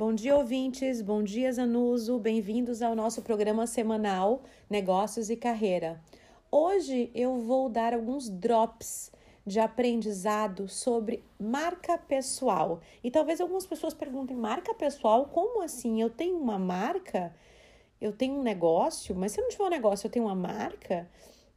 Bom dia, ouvintes. Bom dia, Zanuso. Bem-vindos ao nosso programa semanal Negócios e Carreira. Hoje eu vou dar alguns drops de aprendizado sobre marca pessoal. E talvez algumas pessoas perguntem: marca pessoal? Como assim? Eu tenho uma marca? Eu tenho um negócio? Mas se eu não tiver um negócio, eu tenho uma marca?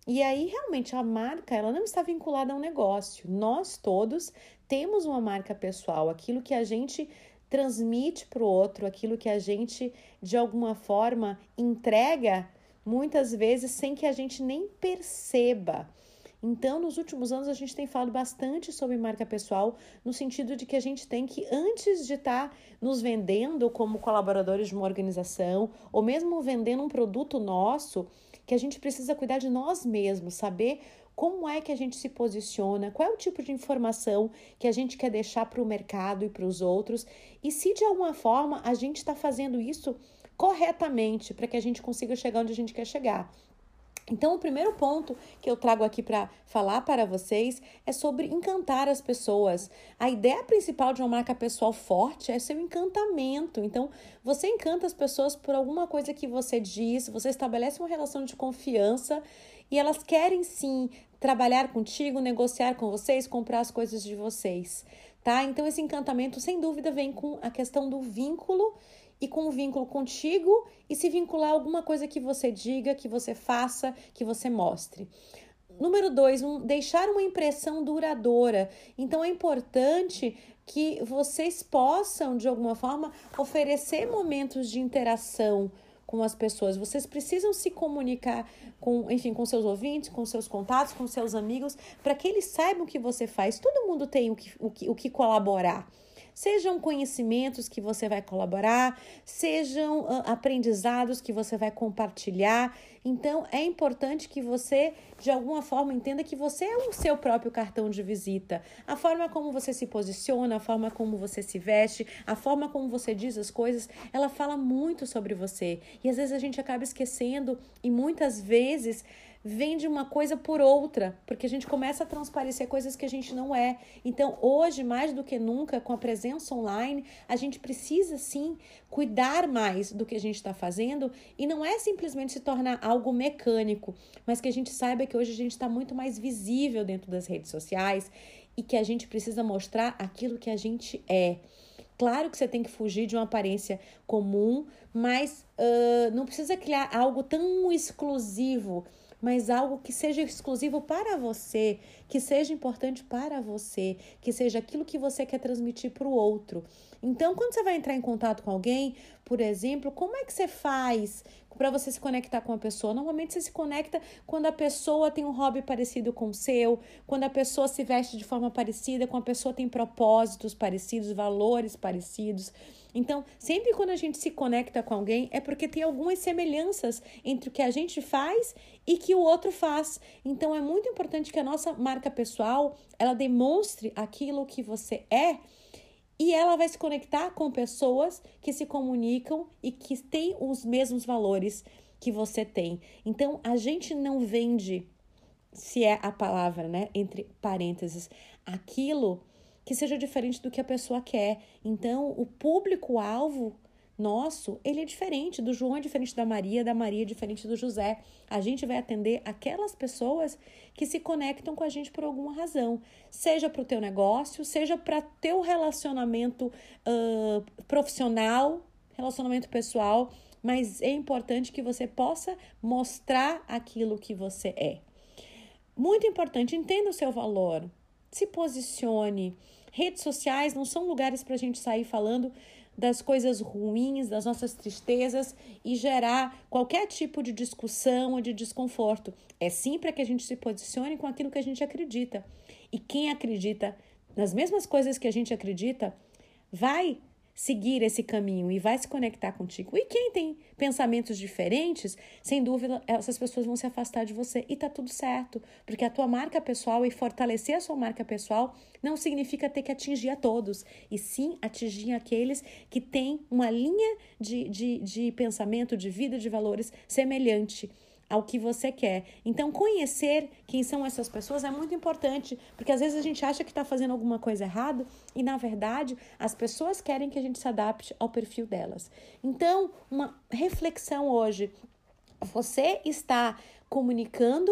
E aí, realmente, a marca, ela não está vinculada a um negócio. Nós todos temos uma marca pessoal, aquilo que a gente transmite para o outro, aquilo que a gente, de alguma forma, entrega, muitas vezes sem que a gente nem perceba. Então, nos últimos anos, a gente tem falado bastante sobre marca pessoal, no sentido de que a gente tem que, antes de estar tá nos vendendo como colaboradores de uma organização, ou mesmo vendendo um produto nosso, que a gente precisa cuidar de nós mesmos, saber como é que a gente se posiciona, qual é o tipo de informação que a gente quer deixar para o mercado e para os outros, e se de alguma forma a gente está fazendo isso corretamente para que a gente consiga chegar onde a gente quer chegar. Então, o primeiro ponto que eu trago aqui para falar para vocês é sobre encantar as pessoas. A ideia principal de uma marca pessoal forte é seu encantamento. Então, você encanta as pessoas por alguma coisa que você diz, você estabelece uma relação de confiança e elas querem sim trabalhar contigo, negociar com vocês, comprar as coisas de vocês, tá? Então, esse encantamento, sem dúvida, vem com a questão do vínculo e com o vínculo contigo e se vincular a alguma coisa que você diga, que você faça, que você mostre. Número dois, um, deixar uma impressão duradoura. Então é importante que vocês possam, de alguma forma, oferecer momentos de interação com as pessoas. Vocês precisam se comunicar com, enfim, com seus ouvintes, com seus contatos, com seus amigos, para que eles saibam o que você faz. Todo mundo tem o que, o que, o que colaborar. Sejam conhecimentos que você vai colaborar, sejam aprendizados que você vai compartilhar. Então, é importante que você, de alguma forma, entenda que você é o seu próprio cartão de visita. A forma como você se posiciona, a forma como você se veste, a forma como você diz as coisas, ela fala muito sobre você. E às vezes a gente acaba esquecendo, e muitas vezes vende uma coisa por outra, porque a gente começa a transparecer coisas que a gente não é. Então, hoje, mais do que nunca, com a presença online, a gente precisa sim cuidar mais do que a gente está fazendo e não é simplesmente se tornar algo mecânico, mas que a gente saiba que hoje a gente está muito mais visível dentro das redes sociais e que a gente precisa mostrar aquilo que a gente é. Claro que você tem que fugir de uma aparência comum, mas uh, não precisa criar algo tão exclusivo mas algo que seja exclusivo para você, que seja importante para você, que seja aquilo que você quer transmitir para o outro. Então, quando você vai entrar em contato com alguém, por exemplo, como é que você faz para você se conectar com a pessoa? Normalmente você se conecta quando a pessoa tem um hobby parecido com o seu, quando a pessoa se veste de forma parecida, quando a pessoa tem propósitos parecidos, valores parecidos. Então, sempre quando a gente se conecta com alguém, é porque tem algumas semelhanças entre o que a gente faz e que o outro faz. Então, é muito importante que a nossa marca pessoal, ela demonstre aquilo que você é e ela vai se conectar com pessoas que se comunicam e que têm os mesmos valores que você tem. Então, a gente não vende, se é a palavra, né, entre parênteses, aquilo que seja diferente do que a pessoa quer. Então, o público-alvo nosso, ele é diferente. Do João é diferente da Maria, da Maria é diferente do José. A gente vai atender aquelas pessoas que se conectam com a gente por alguma razão. Seja para o teu negócio, seja para teu relacionamento uh, profissional, relacionamento pessoal. Mas é importante que você possa mostrar aquilo que você é. Muito importante, entenda o seu valor se posicione. Redes sociais não são lugares para a gente sair falando das coisas ruins, das nossas tristezas e gerar qualquer tipo de discussão ou de desconforto. É sim para que a gente se posicione com aquilo que a gente acredita. E quem acredita nas mesmas coisas que a gente acredita vai seguir esse caminho e vai se conectar contigo. E quem tem pensamentos diferentes, sem dúvida, essas pessoas vão se afastar de você e tá tudo certo, porque a tua marca pessoal e fortalecer a sua marca pessoal não significa ter que atingir a todos, e sim atingir aqueles que têm uma linha de, de, de pensamento, de vida, de valores semelhante ao que você quer. Então, conhecer quem são essas pessoas é muito importante, porque às vezes a gente acha que está fazendo alguma coisa errada e, na verdade, as pessoas querem que a gente se adapte ao perfil delas. Então, uma reflexão hoje. Você está comunicando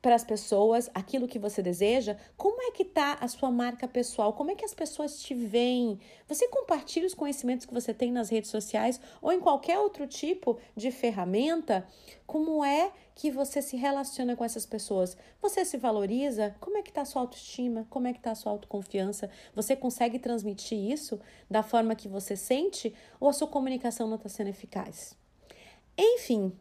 para as pessoas aquilo que você deseja, como é que tá a sua marca pessoal? Como é que as pessoas te veem? Você compartilha os conhecimentos que você tem nas redes sociais ou em qualquer outro tipo de ferramenta? Como é que você se relaciona com essas pessoas? Você se valoriza? Como é que tá a sua autoestima? Como é que tá a sua autoconfiança? Você consegue transmitir isso da forma que você sente ou a sua comunicação não está sendo eficaz? Enfim,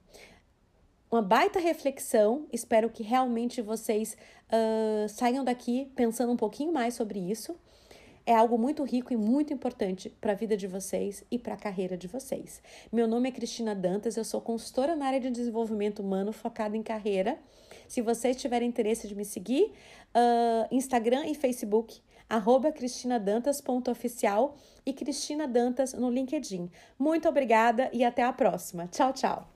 uma baita reflexão. Espero que realmente vocês uh, saiam daqui pensando um pouquinho mais sobre isso. É algo muito rico e muito importante para a vida de vocês e para a carreira de vocês. Meu nome é Cristina Dantas, eu sou consultora na área de desenvolvimento humano focada em carreira. Se vocês tiverem interesse de me seguir, uh, Instagram e Facebook, arroba cristinadantas.oficial e Cristina Dantas no LinkedIn. Muito obrigada e até a próxima. Tchau, tchau!